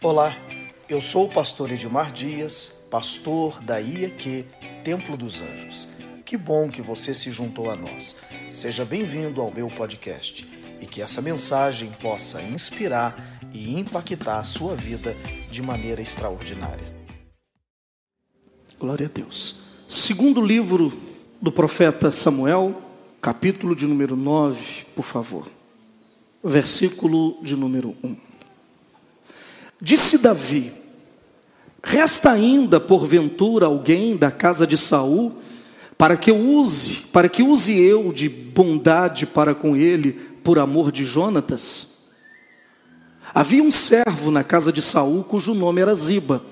Olá, eu sou o pastor Edmar Dias, pastor da IEQ Templo dos Anjos. Que bom que você se juntou a nós. Seja bem-vindo ao meu podcast e que essa mensagem possa inspirar e impactar a sua vida de maneira extraordinária. Glória a Deus. Segundo livro do profeta Samuel, capítulo de número 9, por favor. Versículo de número 1. Disse Davi: Resta ainda porventura alguém da casa de Saul para que eu use, para que use eu de bondade para com ele por amor de Jonatas? Havia um servo na casa de Saul cujo nome era Ziba.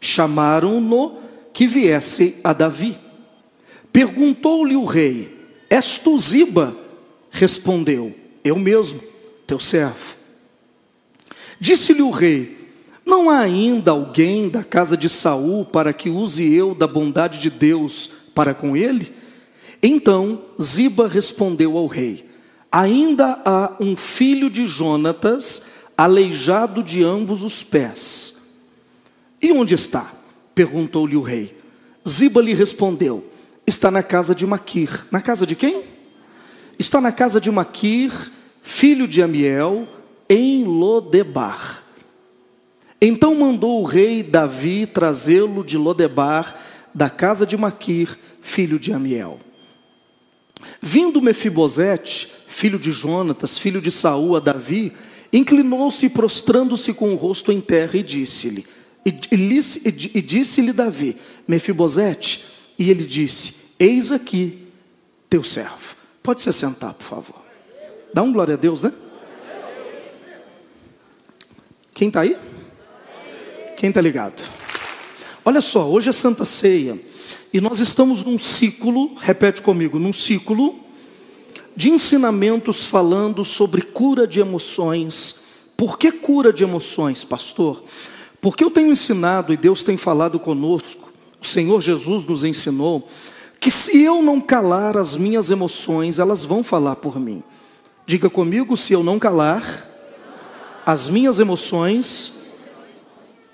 Chamaram-no que viesse a Davi. Perguntou-lhe o rei: És tu Ziba? Respondeu: Eu mesmo, teu servo. Disse-lhe o rei: Não há ainda alguém da casa de Saul para que use eu da bondade de Deus para com ele? Então Ziba respondeu ao rei: Ainda há um filho de Jonatas, aleijado de ambos os pés. E onde está? perguntou-lhe o rei. Ziba lhe respondeu: Está na casa de Maquir. Na casa de quem? Está na casa de Maquir, filho de Amiel, em Lodebar. Então mandou o rei Davi trazê-lo de Lodebar, da casa de Maquir, filho de Amiel. Vindo Mefibosete, filho de Jonatas, filho de Saul, a Davi, inclinou-se prostrando-se com o rosto em terra e disse-lhe: e, e, e disse-lhe Davi, Mefibosete, e ele disse: Eis aqui teu servo. Pode se sentar, por favor. Dá um glória a Deus, né? Quem está aí? Quem está ligado? Olha só, hoje é Santa Ceia e nós estamos num ciclo, repete comigo, num ciclo de ensinamentos falando sobre cura de emoções. Por que cura de emoções, pastor? Porque eu tenho ensinado e Deus tem falado conosco, o Senhor Jesus nos ensinou, que se eu não calar as minhas emoções, elas vão falar por mim. Diga comigo, se eu não calar as minhas emoções,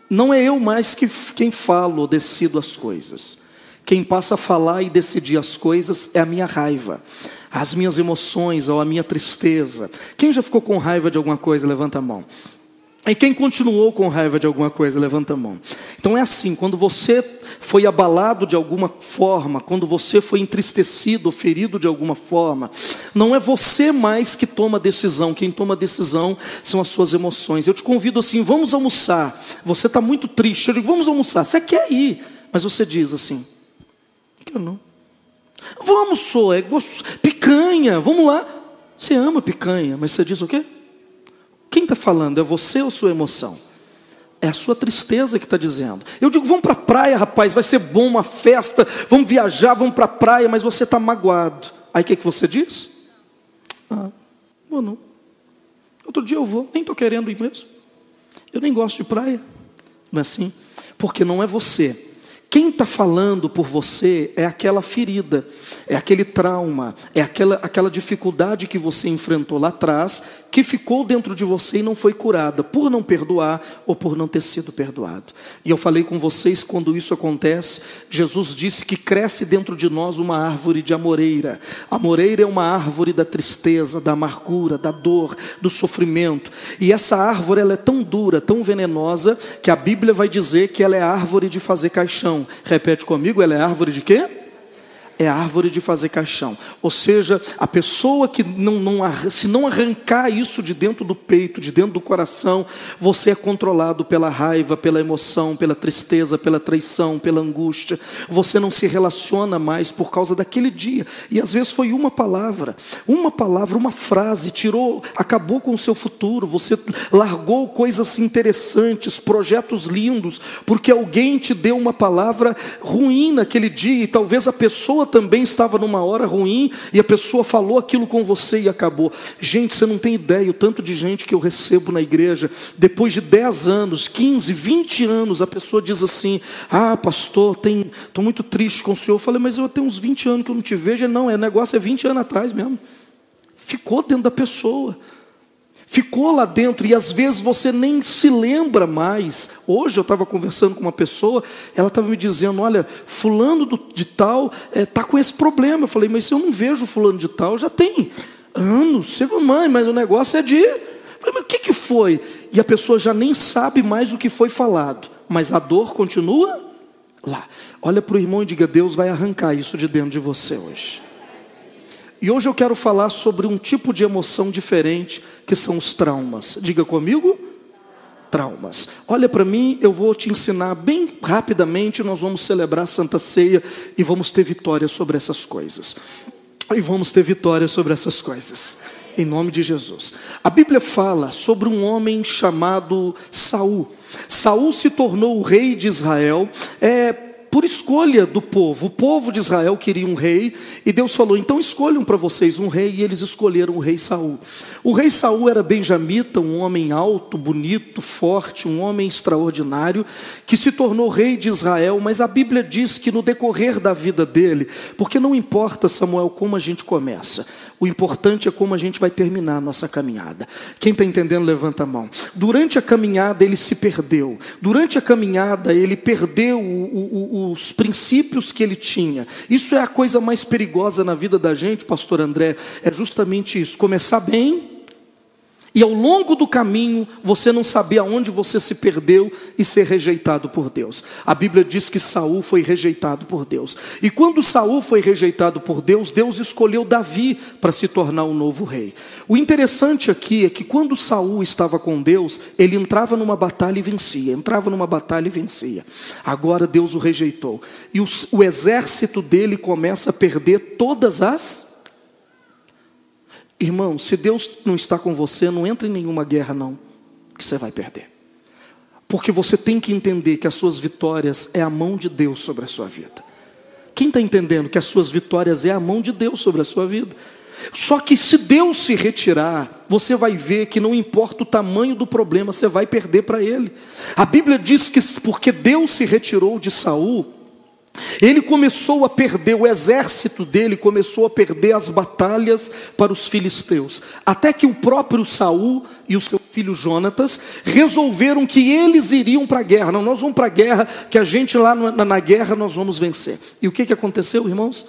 não é eu mais que quem falo ou decido as coisas. Quem passa a falar e decidir as coisas é a minha raiva, as minhas emoções ou a minha tristeza. Quem já ficou com raiva de alguma coisa, levanta a mão. E quem continuou com raiva de alguma coisa, levanta a mão. Então é assim, quando você foi abalado de alguma forma, quando você foi entristecido, ferido de alguma forma, não é você mais que toma decisão, quem toma decisão são as suas emoções. Eu te convido assim, vamos almoçar. Você está muito triste, eu digo, vamos almoçar. Você quer ir, mas você diz assim, quero não. Vamos, só, é gostoso. picanha, vamos lá. Você ama picanha, mas você diz o quê? Quem está falando? É você ou sua emoção? É a sua tristeza que está dizendo. Eu digo, vamos para a praia, rapaz, vai ser bom, uma festa, vamos viajar, vamos para a praia, mas você está magoado. Aí o que, que você diz? Ah, vou não. Outro dia eu vou, nem estou querendo ir mesmo. Eu nem gosto de praia. Não é assim? Porque não é você quem está falando por você é aquela ferida, é aquele trauma, é aquela, aquela dificuldade que você enfrentou lá atrás, que ficou dentro de você e não foi curada, por não perdoar ou por não ter sido perdoado. E eu falei com vocês quando isso acontece, Jesus disse que cresce dentro de nós uma árvore de amoreira. A amoreira é uma árvore da tristeza, da amargura, da dor, do sofrimento. E essa árvore ela é tão dura, tão venenosa, que a Bíblia vai dizer que ela é árvore de fazer caixão Repete comigo, ela é árvore de quê? É árvore de fazer caixão. Ou seja, a pessoa que não, não, se não arrancar isso de dentro do peito, de dentro do coração, você é controlado pela raiva, pela emoção, pela tristeza, pela traição, pela angústia. Você não se relaciona mais por causa daquele dia. E às vezes foi uma palavra, uma palavra, uma frase, tirou, acabou com o seu futuro. Você largou coisas interessantes, projetos lindos, porque alguém te deu uma palavra ruim naquele dia e talvez a pessoa também estava numa hora ruim e a pessoa falou aquilo com você e acabou. Gente, você não tem ideia o tanto de gente que eu recebo na igreja, depois de 10 anos, 15, 20 anos, a pessoa diz assim: Ah, pastor, estou muito triste com o senhor. Eu falei, mas eu tenho uns 20 anos que eu não te vejo. Ele, não, é negócio é 20 anos atrás mesmo. Ficou dentro da pessoa. Ficou lá dentro e às vezes você nem se lembra mais. Hoje eu estava conversando com uma pessoa, ela estava me dizendo: Olha, Fulano de Tal está eh, é, com esse problema. Eu falei: Mas se eu não vejo Fulano de Tal, já tem anos. Você mãe, mas o negócio é de. Eu falei: Mas o que, que foi? E a pessoa já nem sabe mais o que foi falado, mas a dor continua lá. Olha para o irmão e diga: Deus vai arrancar isso de dentro de você hoje. E hoje eu quero falar sobre um tipo de emoção diferente, que são os traumas. Diga comigo, traumas. Olha para mim, eu vou te ensinar bem rapidamente, nós vamos celebrar a Santa Ceia e vamos ter vitória sobre essas coisas. E vamos ter vitória sobre essas coisas. Em nome de Jesus. A Bíblia fala sobre um homem chamado Saul. Saul se tornou o rei de Israel. É, por escolha do povo. O povo de Israel queria um rei e Deus falou: "Então escolham para vocês um rei", e eles escolheram o rei Saul. O rei Saul era benjamita, um homem alto, bonito, forte, um homem extraordinário que se tornou rei de Israel, mas a Bíblia diz que no decorrer da vida dele, porque não importa Samuel como a gente começa, o importante é como a gente vai terminar a nossa caminhada. Quem está entendendo, levanta a mão. Durante a caminhada ele se perdeu. Durante a caminhada ele perdeu o, o os princípios que ele tinha. Isso é a coisa mais perigosa na vida da gente, pastor André, é justamente isso, começar bem e ao longo do caminho você não saber aonde você se perdeu e ser rejeitado por Deus. A Bíblia diz que Saul foi rejeitado por Deus. E quando Saul foi rejeitado por Deus, Deus escolheu Davi para se tornar o novo rei. O interessante aqui é que quando Saul estava com Deus, ele entrava numa batalha e vencia, entrava numa batalha e vencia. Agora Deus o rejeitou. E o, o exército dele começa a perder todas as Irmão, se Deus não está com você, não entra em nenhuma guerra, não, que você vai perder. Porque você tem que entender que as suas vitórias é a mão de Deus sobre a sua vida. Quem está entendendo que as suas vitórias é a mão de Deus sobre a sua vida? Só que se Deus se retirar, você vai ver que não importa o tamanho do problema, você vai perder para ele. A Bíblia diz que porque Deus se retirou de Saul, ele começou a perder, o exército dele começou a perder as batalhas para os filisteus, até que o próprio Saul e o seu filho Jonatas resolveram que eles iriam para a guerra. Não, nós vamos para a guerra, que a gente lá na, na guerra nós vamos vencer. E o que, que aconteceu, irmãos?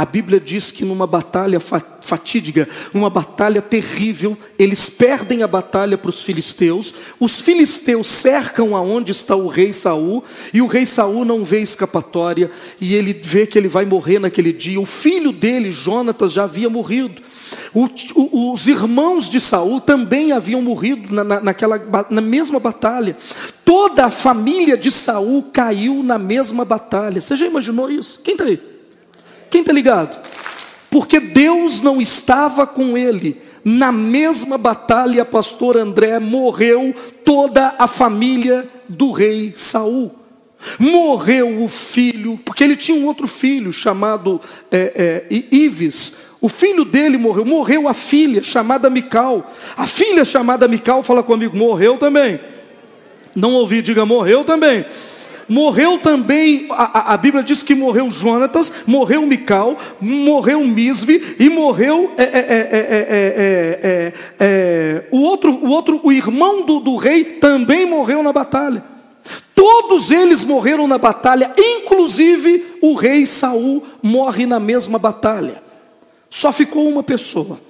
A Bíblia diz que numa batalha fatídica, numa batalha terrível, eles perdem a batalha para os filisteus. Os filisteus cercam aonde está o rei Saul, e o rei Saul não vê escapatória, e ele vê que ele vai morrer naquele dia. O filho dele, Jonatas, já havia morrido. O, o, os irmãos de Saul também haviam morrido na, na, naquela, na mesma batalha. Toda a família de Saul caiu na mesma batalha. Você já imaginou isso? Quem está aí? Quem está ligado? Porque Deus não estava com ele. Na mesma batalha, pastor André morreu toda a família do rei Saul. Morreu o filho, porque ele tinha um outro filho chamado é, é, Ives. O filho dele morreu, morreu a filha chamada Mical. A filha chamada Mical, fala comigo, morreu também. Não ouvi, diga morreu também morreu também, a, a, Bíblia diz que morreu Jonatas, morreu Mical, morreu Misve e morreu é, é, é, o outro, o outro, o irmão do, do rei também morreu na batalha. Todos eles morreram na batalha, inclusive o rei Saul morre na mesma batalha. Só ficou uma pessoa.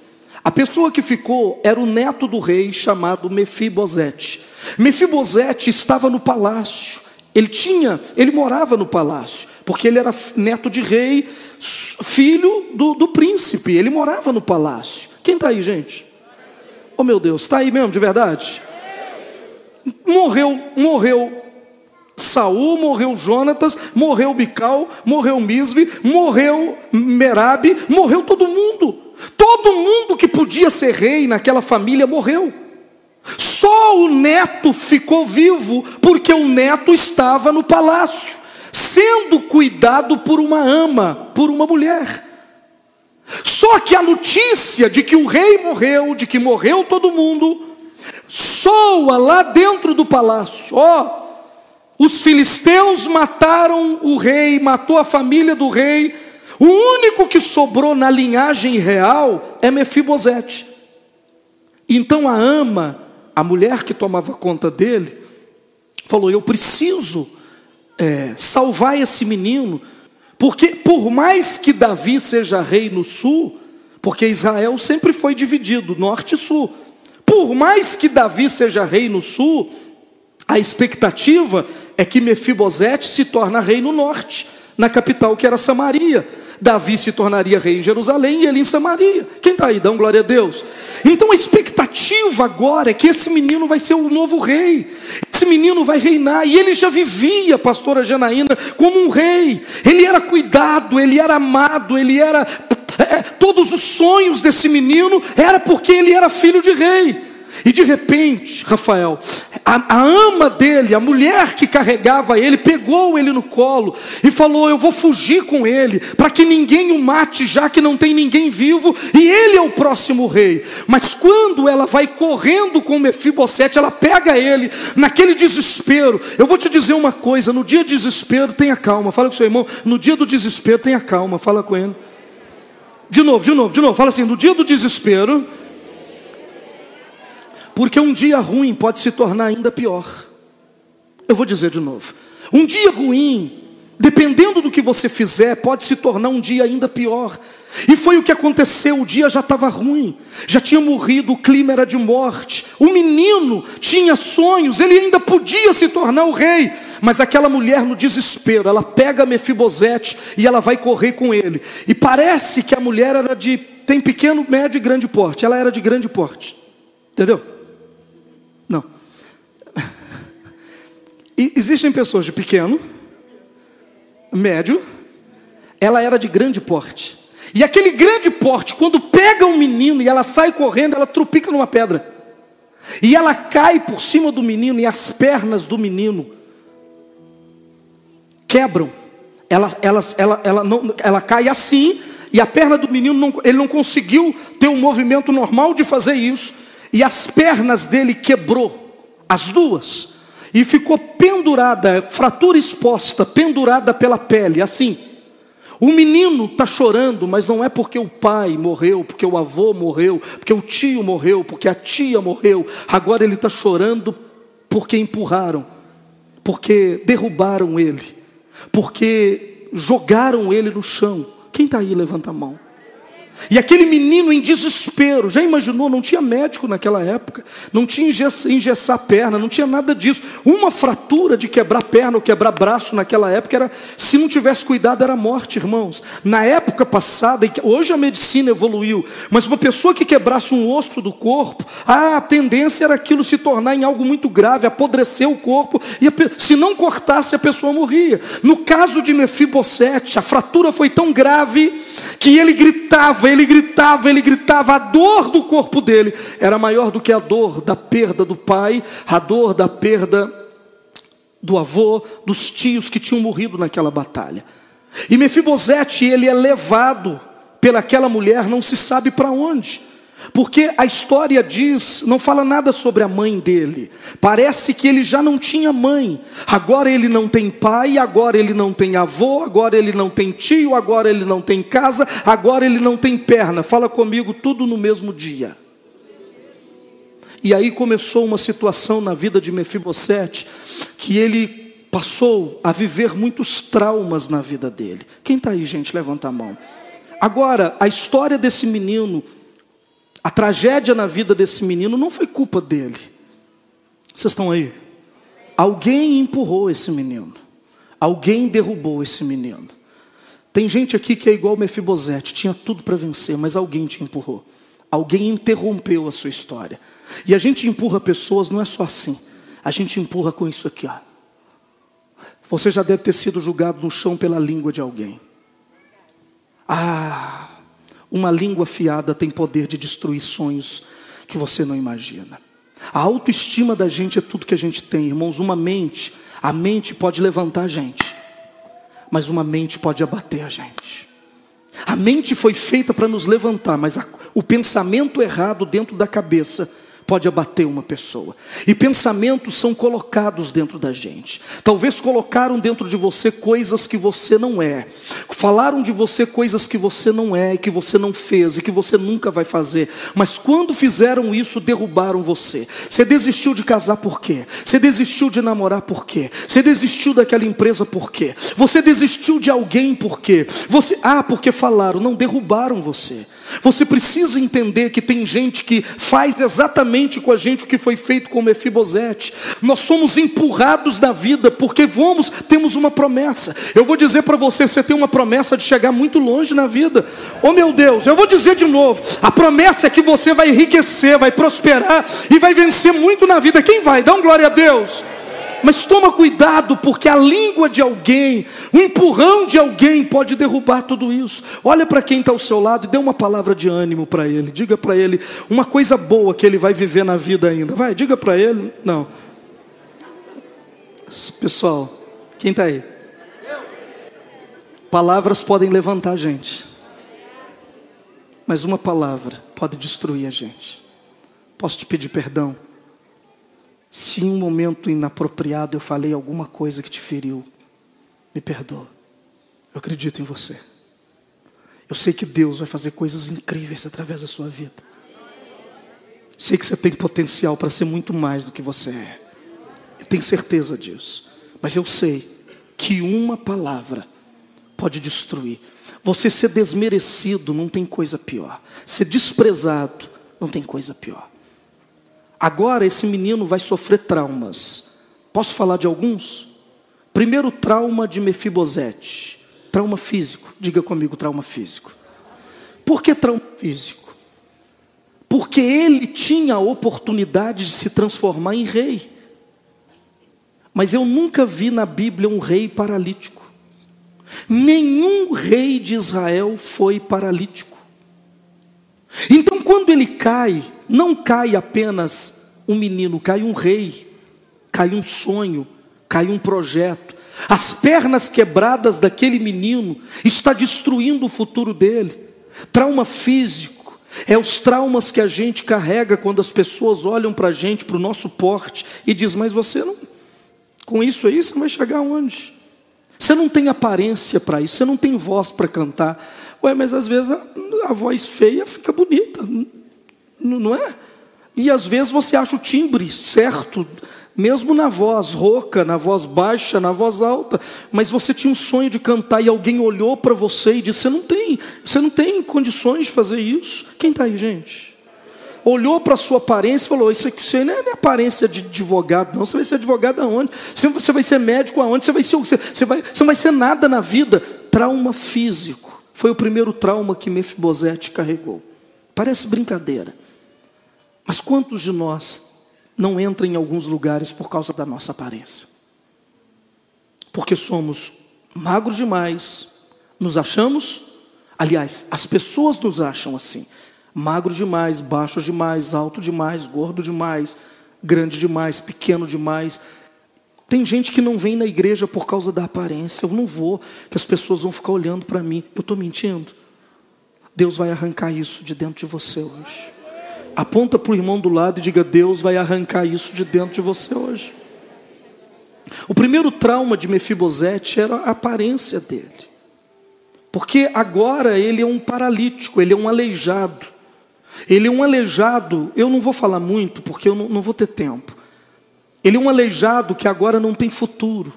A pessoa que ficou era o neto do rei chamado Mefibosete. Mefibosete estava no palácio. Ele tinha, ele morava no palácio, porque ele era neto de rei, filho do, do príncipe, ele morava no palácio. Quem está aí, gente? Oh meu Deus, está aí mesmo, de verdade? Morreu, morreu Saul, morreu Jonatas, morreu Mical, morreu Misve, morreu Merabe, morreu todo mundo. Todo mundo que podia ser rei naquela família morreu. Só o neto ficou vivo porque o neto estava no palácio, sendo cuidado por uma ama, por uma mulher. Só que a notícia de que o rei morreu, de que morreu todo mundo, soa lá dentro do palácio. Ó, oh, os filisteus mataram o rei, matou a família do rei. O único que sobrou na linhagem real é Mefibosete. Então a ama, a mulher que tomava conta dele, falou: Eu preciso é, salvar esse menino, porque por mais que Davi seja rei no sul, porque Israel sempre foi dividido, norte e sul, por mais que Davi seja rei no sul, a expectativa é que Mefibosete se torne rei no norte, na capital que era Samaria. Davi se tornaria rei em Jerusalém e ele em Samaria. Quem está aí? Um glória a Deus. Então a expectativa agora é que esse menino vai ser o novo rei. Esse menino vai reinar. E ele já vivia, pastora Janaína, como um rei. Ele era cuidado, ele era amado, ele era. É, todos os sonhos desse menino era porque ele era filho de rei. E de repente, Rafael, a, a, ama dele, a mulher que carregava ele, pegou ele no colo e falou: Eu vou fugir com ele, para que ninguém o mate, já que não tem ninguém vivo, e ele é o próximo rei. Mas quando ela vai correndo com Mefibosete, ela pega ele naquele desespero. Eu vou te dizer uma coisa: no dia do desespero, tenha calma. Fala com seu irmão, no dia do desespero, tenha calma. Fala com ele. De novo, de novo, de novo. Fala assim: no dia do desespero porque um dia ruim pode se tornar ainda pior. Eu vou dizer de novo. Um dia ruim, dependendo do que você fizer, pode se tornar um dia ainda pior. E foi o que aconteceu, o dia já estava ruim, já tinha morrido, o clima era de morte. O menino tinha sonhos, ele ainda podia se tornar o rei, mas aquela mulher no desespero, ela pega Mefibosete e ela vai correr com ele. E parece que a mulher era de tem pequeno, médio e grande porte. Ela era de grande porte. Entendeu? E existem pessoas de pequeno, médio, ela era de grande porte. E aquele grande porte, quando pega um menino e ela sai correndo, ela trupica numa pedra. E ela cai por cima do menino e as pernas do menino quebram. Ela, ela, ela, ela, não, ela cai assim e a perna do menino não, ele não conseguiu ter um movimento normal de fazer isso e as pernas dele quebrou, as duas, e ficou pendurada, fratura exposta, pendurada pela pele, assim. O menino está chorando, mas não é porque o pai morreu, porque o avô morreu, porque o tio morreu, porque a tia morreu. Agora ele está chorando porque empurraram, porque derrubaram ele, porque jogaram ele no chão. Quem está aí, levanta a mão. E aquele menino em desespero, já imaginou? Não tinha médico naquela época, não tinha engessar a perna, não tinha nada disso. Uma fratura de quebrar perna ou quebrar braço naquela época era, se não tivesse cuidado, era morte, irmãos. Na época passada, hoje a medicina evoluiu, mas uma pessoa que quebrasse um osso do corpo, a tendência era aquilo se tornar em algo muito grave, apodrecer o corpo, e a, se não cortasse, a pessoa morria. No caso de Mefibosete, a fratura foi tão grave que ele gritava, ele gritava, ele gritava, a dor do corpo dele era maior do que a dor da perda do pai, a dor da perda do avô, dos tios que tinham morrido naquela batalha. E Mefibosete, ele é levado pelaquela mulher, não se sabe para onde. Porque a história diz, não fala nada sobre a mãe dele. Parece que ele já não tinha mãe. Agora ele não tem pai, agora ele não tem avô, agora ele não tem tio, agora ele não tem casa, agora ele não tem perna. Fala comigo tudo no mesmo dia. E aí começou uma situação na vida de Mefibosete que ele passou a viver muitos traumas na vida dele. Quem está aí, gente? Levanta a mão. Agora, a história desse menino a tragédia na vida desse menino não foi culpa dele. Vocês estão aí? Alguém empurrou esse menino. Alguém derrubou esse menino. Tem gente aqui que é igual Mefibosete, tinha tudo para vencer, mas alguém te empurrou. Alguém interrompeu a sua história. E a gente empurra pessoas, não é só assim. A gente empurra com isso aqui, ó. Você já deve ter sido julgado no chão pela língua de alguém. Ah, uma língua fiada tem poder de destruir sonhos que você não imagina. A autoestima da gente é tudo que a gente tem, irmãos. Uma mente, a mente pode levantar a gente, mas uma mente pode abater a gente. A mente foi feita para nos levantar, mas a, o pensamento errado dentro da cabeça pode abater uma pessoa. E pensamentos são colocados dentro da gente. Talvez colocaram dentro de você coisas que você não é. Falaram de você coisas que você não é, que você não fez e que você nunca vai fazer. Mas quando fizeram isso, derrubaram você. Você desistiu de casar por quê? Você desistiu de namorar por quê? Você desistiu daquela empresa por quê? Você desistiu de alguém por quê? Você, ah, porque falaram, não derrubaram você. Você precisa entender que tem gente que faz exatamente com a gente o que foi feito com Mefibosete. Nós somos empurrados da vida porque vamos, temos uma promessa. Eu vou dizer para você, você tem uma promessa de chegar muito longe na vida. Oh meu Deus, eu vou dizer de novo, a promessa é que você vai enriquecer, vai prosperar e vai vencer muito na vida. Quem vai? Dá um glória a Deus. Mas toma cuidado, porque a língua de alguém, o empurrão de alguém pode derrubar tudo isso. Olha para quem está ao seu lado e dê uma palavra de ânimo para ele. Diga para ele uma coisa boa que ele vai viver na vida ainda. Vai, diga para ele. Não. Pessoal, quem está aí? Palavras podem levantar a gente, mas uma palavra pode destruir a gente. Posso te pedir perdão? Se em um momento inapropriado eu falei alguma coisa que te feriu, me perdoa. Eu acredito em você. Eu sei que Deus vai fazer coisas incríveis através da sua vida. Sei que você tem potencial para ser muito mais do que você é. Eu tenho certeza disso. Mas eu sei que uma palavra pode destruir. Você ser desmerecido não tem coisa pior. Ser desprezado não tem coisa pior. Agora esse menino vai sofrer traumas. Posso falar de alguns? Primeiro trauma de Mefibosete, trauma físico. Diga comigo, trauma físico. Por que trauma físico? Porque ele tinha a oportunidade de se transformar em rei. Mas eu nunca vi na Bíblia um rei paralítico. Nenhum rei de Israel foi paralítico. Então, quando ele cai, não cai apenas um menino, cai um rei, cai um sonho, cai um projeto. As pernas quebradas daquele menino está destruindo o futuro dele. Trauma físico é os traumas que a gente carrega quando as pessoas olham para a gente, para o nosso porte e diz: mas você não, com isso aí você vai chegar aonde? Você não tem aparência para isso, você não tem voz para cantar. Ué, mas às vezes a, voz feia fica bonita, não é? E às vezes você acha o timbre certo, mesmo na voz rouca, na voz baixa, na voz alta, mas você tinha um sonho de cantar e alguém olhou para você e disse: Você não tem, você não tem condições de fazer isso. Quem está aí, gente? Olhou para a sua aparência e falou: Isso aqui isso não é aparência de advogado, não. Você vai ser advogado aonde? Você vai ser médico aonde? Você vai ser, você vai, você não vai ser nada na vida. Trauma físico. Foi o primeiro trauma que Mefibosete carregou. Parece brincadeira. Mas quantos de nós não entram em alguns lugares por causa da nossa aparência? Porque somos magros demais, nos achamos, aliás, as pessoas nos acham assim: magro demais, baixo demais, alto demais, gordo demais, grande demais, pequeno demais. Tem gente que não vem na igreja por causa da aparência. Eu não vou, que as pessoas vão ficar olhando para mim. Eu estou mentindo. Deus vai arrancar isso de dentro de você hoje. Aponta para o irmão do lado e diga: Deus vai arrancar isso de dentro de você hoje. O primeiro trauma de Mefibosete era a aparência dele. Porque agora ele é um paralítico, ele é um aleijado. Ele é um aleijado, eu não vou falar muito porque eu não, não vou ter tempo. Ele é um aleijado que agora não tem futuro.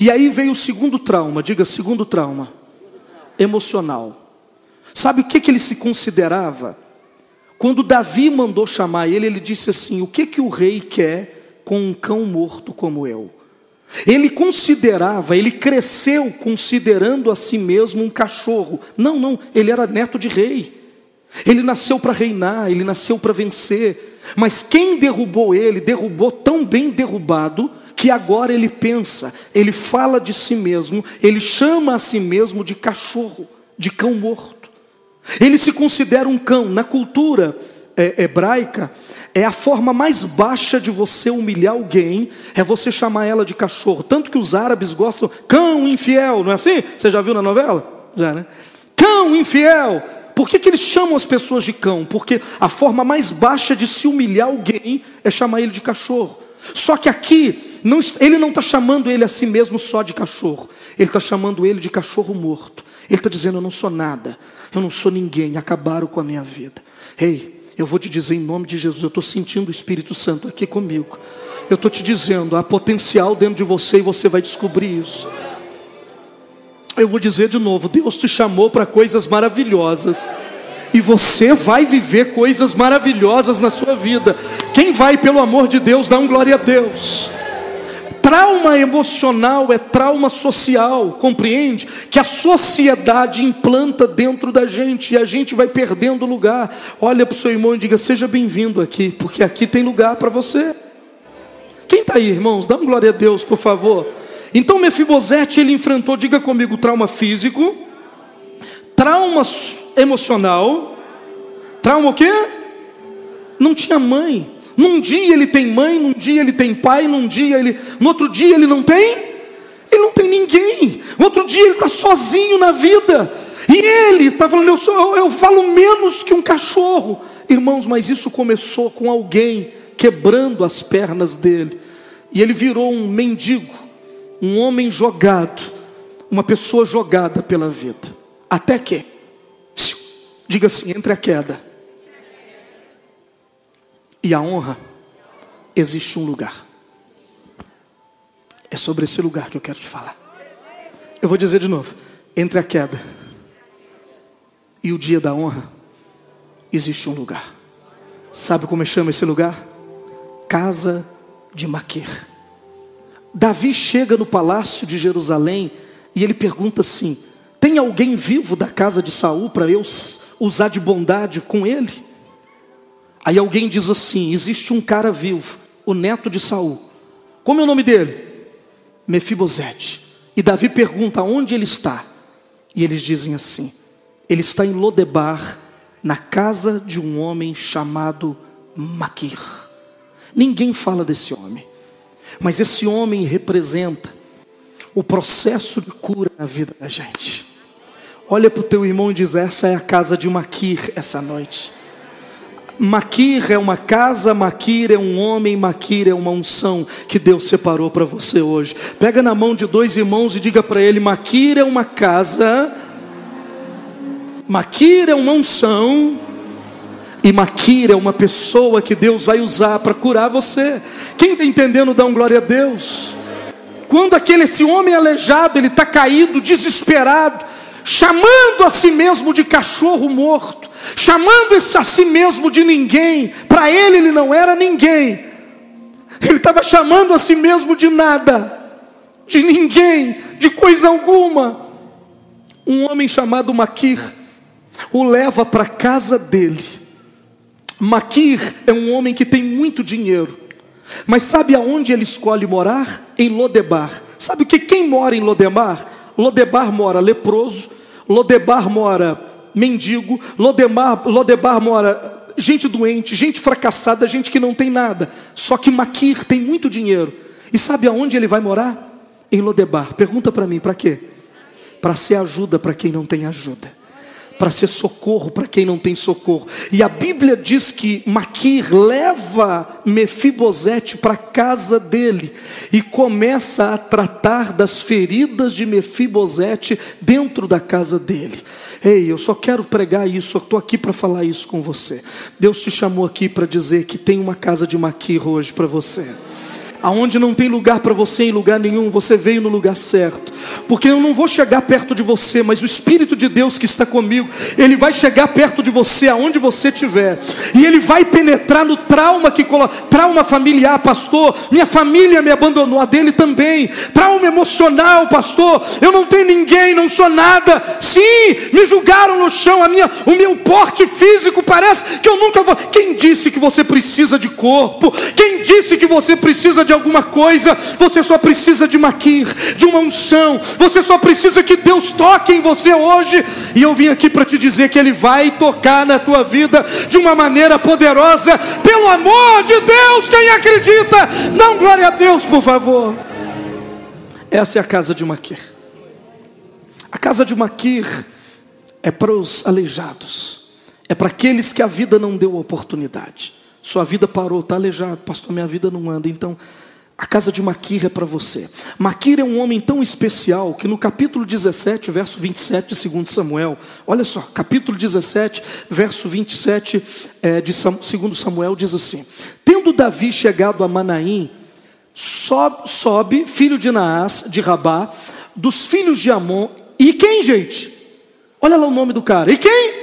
E aí veio o segundo trauma, diga segundo trauma, emocional. Sabe o que, que ele se considerava? Quando Davi mandou chamar ele, ele disse assim: O que que o rei quer com um cão morto como eu? Ele considerava, ele cresceu considerando a si mesmo um cachorro. Não, não, ele era neto de rei. Ele nasceu para reinar, ele nasceu para vencer. Mas quem derrubou ele, derrubou tão bem derrubado, que agora ele pensa, ele fala de si mesmo, ele chama a si mesmo de cachorro, de cão morto. Ele se considera um cão. Na cultura é, hebraica, é a forma mais baixa de você humilhar alguém, é você chamar ela de cachorro. Tanto que os árabes gostam, cão infiel, não é assim? Você já viu na novela? Já, né? Cão infiel. Por que, que eles chamam as pessoas de cão? Porque a forma mais baixa de se humilhar alguém é chamar ele de cachorro. Só que aqui, não, ele não está chamando ele a si mesmo só de cachorro, ele está chamando ele de cachorro morto. Ele está dizendo: Eu não sou nada, eu não sou ninguém, acabaram com a minha vida. Ei, eu vou te dizer em nome de Jesus, eu estou sentindo o Espírito Santo aqui comigo. Eu estou te dizendo, há potencial dentro de você e você vai descobrir isso. Eu vou dizer de novo: Deus te chamou para coisas maravilhosas. E você vai viver coisas maravilhosas na sua vida. Quem vai, pelo amor de Deus, dá um glória a Deus. Trauma emocional é trauma social, compreende? Que a sociedade implanta dentro da gente e a gente vai perdendo lugar. Olha para o seu irmão e diga: Seja bem-vindo aqui, porque aqui tem lugar para você. Quem está aí, irmãos? Dá um glória a Deus, por favor. Então Mefibosete ele enfrentou, diga comigo, trauma físico, trauma emocional, trauma o quê? Não tinha mãe. Num dia ele tem mãe, num dia ele tem pai, num dia ele, no outro dia ele não tem, ele não tem ninguém. No outro dia ele está sozinho na vida. E ele está falando, eu, sou, eu, eu falo menos que um cachorro. Irmãos, mas isso começou com alguém quebrando as pernas dele. E ele virou um mendigo, um homem jogado, uma pessoa jogada pela vida. Até que, diga assim, entre a queda e a honra, existe um lugar. É sobre esse lugar que eu quero te falar. Eu vou dizer de novo: entre a queda e o dia da honra, existe um lugar. Sabe como chama esse lugar? Casa de Maquer. Davi chega no palácio de Jerusalém e ele pergunta assim: Tem alguém vivo da casa de Saul para eu usar de bondade com ele? Aí alguém diz assim: existe um cara vivo, o neto de Saul. Como é o nome dele? Mefibosete. E Davi pergunta onde ele está. E eles dizem assim: ele está em Lodebar, na casa de um homem chamado Maquir. Ninguém fala desse homem, mas esse homem representa o processo de cura na vida da gente. Olha para o teu irmão e diz: essa é a casa de Maquir essa noite. Maquir é uma casa, Maquir é um homem, Maquir é uma unção que Deus separou para você hoje. Pega na mão de dois irmãos e diga para ele: Maquir é uma casa, Maquir é uma unção, e Maquir é uma pessoa que Deus vai usar para curar você. Quem está entendendo, dá um glória a Deus. Quando aquele esse homem aleijado, ele está caído, desesperado, chamando a si mesmo de cachorro morto, chamando a si mesmo de ninguém, para ele ele não era ninguém, ele estava chamando a si mesmo de nada, de ninguém, de coisa alguma. Um homem chamado Maquir o leva para a casa dele. Maquir é um homem que tem muito dinheiro. Mas sabe aonde ele escolhe morar? Em Lodebar. Sabe o que quem mora em Lodebar? Lodebar mora leproso, Lodebar mora mendigo, Lodebar, Lodebar mora gente doente, gente fracassada, gente que não tem nada. Só que Maquir tem muito dinheiro. E sabe aonde ele vai morar? Em Lodebar. Pergunta para mim, para quê? Para ser ajuda para quem não tem ajuda para ser socorro para quem não tem socorro. E a Bíblia diz que Maquir leva Mefibosete para casa dele e começa a tratar das feridas de Mefibosete dentro da casa dele. Ei, eu só quero pregar isso, eu estou aqui para falar isso com você. Deus te chamou aqui para dizer que tem uma casa de Maquir hoje para você aonde não tem lugar para você em lugar nenhum, você veio no lugar certo. Porque eu não vou chegar perto de você, mas o Espírito de Deus que está comigo, ele vai chegar perto de você aonde você estiver. E ele vai penetrar no trauma que trauma familiar, pastor. Minha família me abandonou, a dele também. Trauma emocional, pastor. Eu não tenho ninguém, não sou nada. Sim, me julgaram no chão, a minha, o meu porte físico parece que eu nunca vou. Quem disse que você precisa de corpo? Quem disse que você precisa de alguma coisa, você só precisa de maquir, de uma unção, você só precisa que Deus toque em você hoje. E eu vim aqui para te dizer que Ele vai tocar na tua vida de uma maneira poderosa, pelo amor de Deus, quem acredita, não glória a Deus, por favor. Essa é a casa de Maquir. A casa de Maquir é para os aleijados, é para aqueles que a vida não deu oportunidade. Sua vida parou, está aleijado, pastor, minha vida não anda. Então, a casa de Maquir é para você. Maquir é um homem tão especial que no capítulo 17, verso 27 de 2 Samuel, olha só, capítulo 17, verso 27 é, de 2 Samuel diz assim: Tendo Davi chegado a Manaim, sobe, sobe filho de Naás, de Rabá, dos filhos de Amon, e quem, gente? Olha lá o nome do cara, e quem?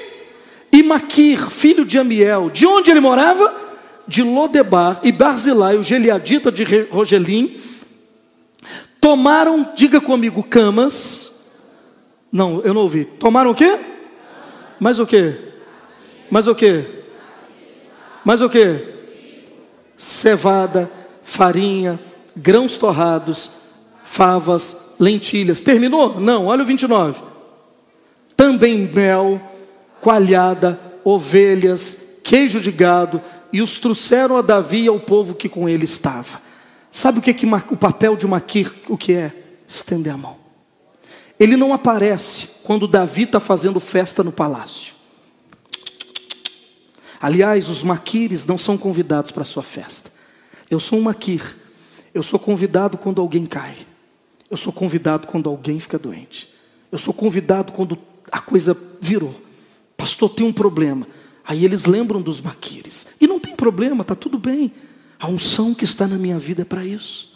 E Maquir, filho de Amiel, de onde ele morava? De Lodebar e Barzilai, o Geliadita de Rogelim, tomaram, diga comigo, camas. Não, eu não ouvi. Tomaram o quê? Mais o quê? Mais o quê? Mais o quê? Cevada, farinha, grãos torrados, favas, lentilhas. Terminou? Não, olha o 29. Também mel, coalhada, ovelhas, queijo de gado, e os trouxeram a Davi e ao povo que com ele estava. Sabe o que, é que o papel de Maquir, o que é? Estender a mão. Ele não aparece quando Davi está fazendo festa no palácio. Aliás, os maquires não são convidados para a sua festa. Eu sou um maquir. Eu sou convidado quando alguém cai. Eu sou convidado quando alguém fica doente. Eu sou convidado quando a coisa virou. Pastor, tem um problema. Aí eles lembram dos maquires. E não tem problema, está tudo bem. A unção que está na minha vida é para isso.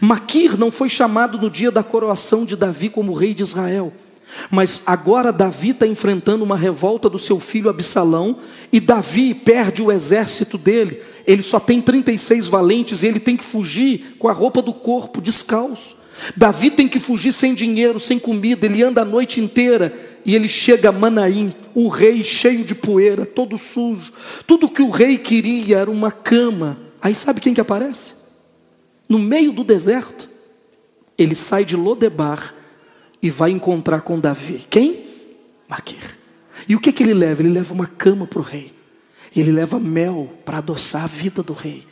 Maquir não foi chamado no dia da coroação de Davi como rei de Israel. Mas agora Davi está enfrentando uma revolta do seu filho Absalão, e Davi perde o exército dele. Ele só tem 36 valentes e ele tem que fugir com a roupa do corpo, descalço. Davi tem que fugir sem dinheiro, sem comida, ele anda a noite inteira e ele chega a Manaim, o rei cheio de poeira, todo sujo. Tudo que o rei queria era uma cama. Aí sabe quem que aparece? No meio do deserto, ele sai de Lodebar e vai encontrar com Davi. Quem? Maquir. E o que, que ele leva? Ele leva uma cama para o rei. Ele leva mel para adoçar a vida do rei.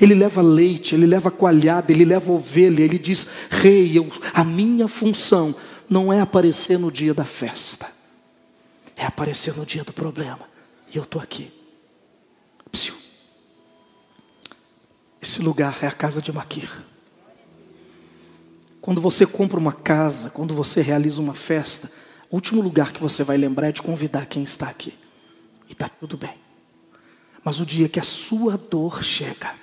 Ele leva leite, ele leva coalhada, ele leva ovelha. Ele diz: Rei, eu, a minha função não é aparecer no dia da festa, é aparecer no dia do problema. E eu estou aqui. Psiu. Esse lugar é a casa de Maquir. Quando você compra uma casa, quando você realiza uma festa, o último lugar que você vai lembrar é de convidar quem está aqui. E está tudo bem. Mas o dia que a sua dor chega,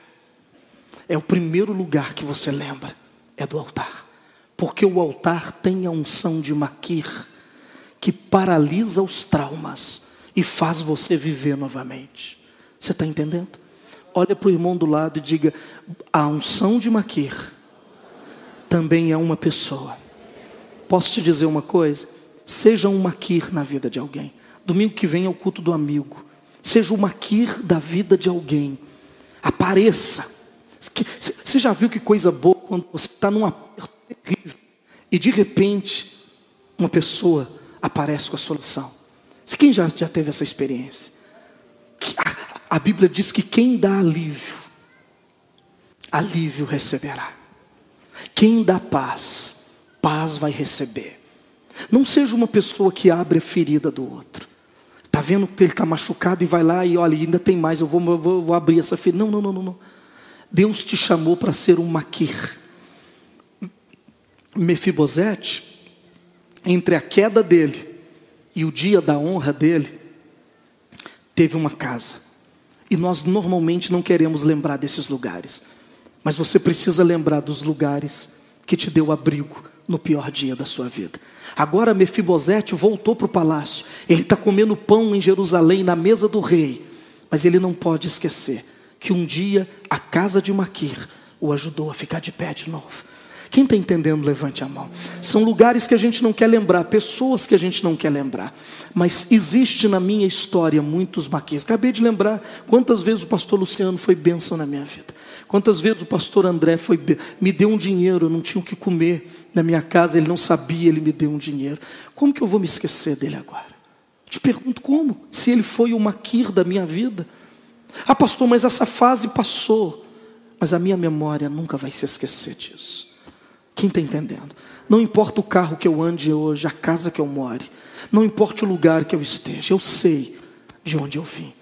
é o primeiro lugar que você lembra, é do altar. Porque o altar tem a unção de Maquir, que paralisa os traumas e faz você viver novamente. Você está entendendo? Olha para o irmão do lado e diga: a unção de Maquir também é uma pessoa. Posso te dizer uma coisa? Seja um Maquir na vida de alguém. Domingo que vem é o culto do amigo. Seja o Maquir da vida de alguém. Apareça você já viu que coisa boa quando você está num aperto terrível e de repente uma pessoa aparece com a solução? Quem já, já teve essa experiência? A, a Bíblia diz que quem dá alívio, alívio receberá. Quem dá paz, paz vai receber. Não seja uma pessoa que abre a ferida do outro. Está vendo que ele está machucado e vai lá e olha, ainda tem mais, eu vou, vou, vou abrir essa ferida. Não, não, não, não. não. Deus te chamou para ser um maquir. Mefibosete, entre a queda dele e o dia da honra dele, teve uma casa. E nós normalmente não queremos lembrar desses lugares. Mas você precisa lembrar dos lugares que te deu abrigo no pior dia da sua vida. Agora Mefibosete voltou para o palácio. Ele está comendo pão em Jerusalém, na mesa do rei. Mas ele não pode esquecer que um dia a casa de Maquir o ajudou a ficar de pé de novo. Quem está entendendo, levante a mão. São lugares que a gente não quer lembrar, pessoas que a gente não quer lembrar. Mas existe na minha história muitos maquis. Acabei de lembrar quantas vezes o pastor Luciano foi bênção na minha vida. Quantas vezes o pastor André foi me deu um dinheiro, eu não tinha o que comer na minha casa, ele não sabia, ele me deu um dinheiro. Como que eu vou me esquecer dele agora? Te pergunto como, se ele foi o maquir da minha vida. Ah, pastor, mas essa fase passou. Mas a minha memória nunca vai se esquecer disso. Quem está entendendo? Não importa o carro que eu ande hoje, a casa que eu more. Não importa o lugar que eu esteja, eu sei de onde eu vim.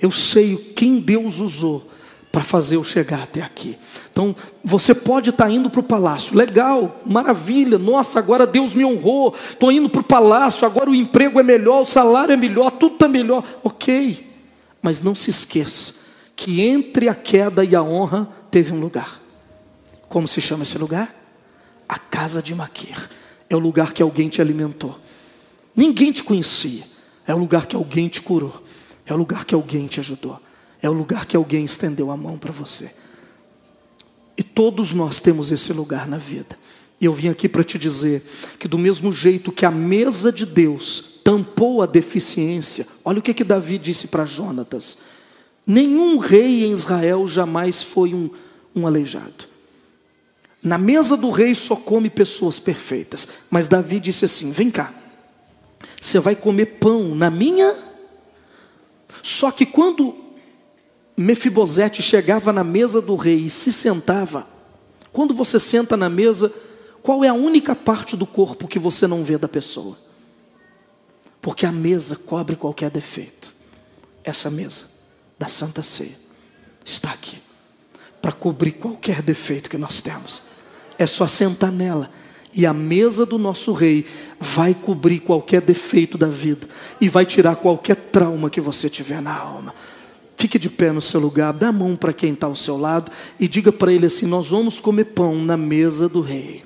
Eu sei quem Deus usou para fazer eu chegar até aqui. Então, você pode estar tá indo para o palácio, legal, maravilha, nossa, agora Deus me honrou, estou indo para o palácio, agora o emprego é melhor, o salário é melhor, tudo está melhor, ok, mas não se esqueça que entre a queda e a honra teve um lugar. Como se chama esse lugar? A casa de Maquir. É o lugar que alguém te alimentou. Ninguém te conhecia. É o lugar que alguém te curou. É o lugar que alguém te ajudou. É o lugar que alguém estendeu a mão para você. E todos nós temos esse lugar na vida. E eu vim aqui para te dizer que, do mesmo jeito que a mesa de Deus tampou a deficiência, olha o que, que Davi disse para Jonatas: nenhum rei em Israel jamais foi um, um aleijado. Na mesa do rei só come pessoas perfeitas. Mas Davi disse assim: vem cá, você vai comer pão na minha. Só que quando Mefibosete chegava na mesa do rei e se sentava, quando você senta na mesa, qual é a única parte do corpo que você não vê da pessoa? Porque a mesa cobre qualquer defeito. Essa mesa da Santa Ceia está aqui para cobrir qualquer defeito que nós temos. É só sentar nela e a mesa do nosso rei vai cobrir qualquer defeito da vida e vai tirar qualquer trauma que você tiver na alma. Fique de pé no seu lugar, dá a mão para quem está ao seu lado e diga para ele assim: Nós vamos comer pão na mesa do rei.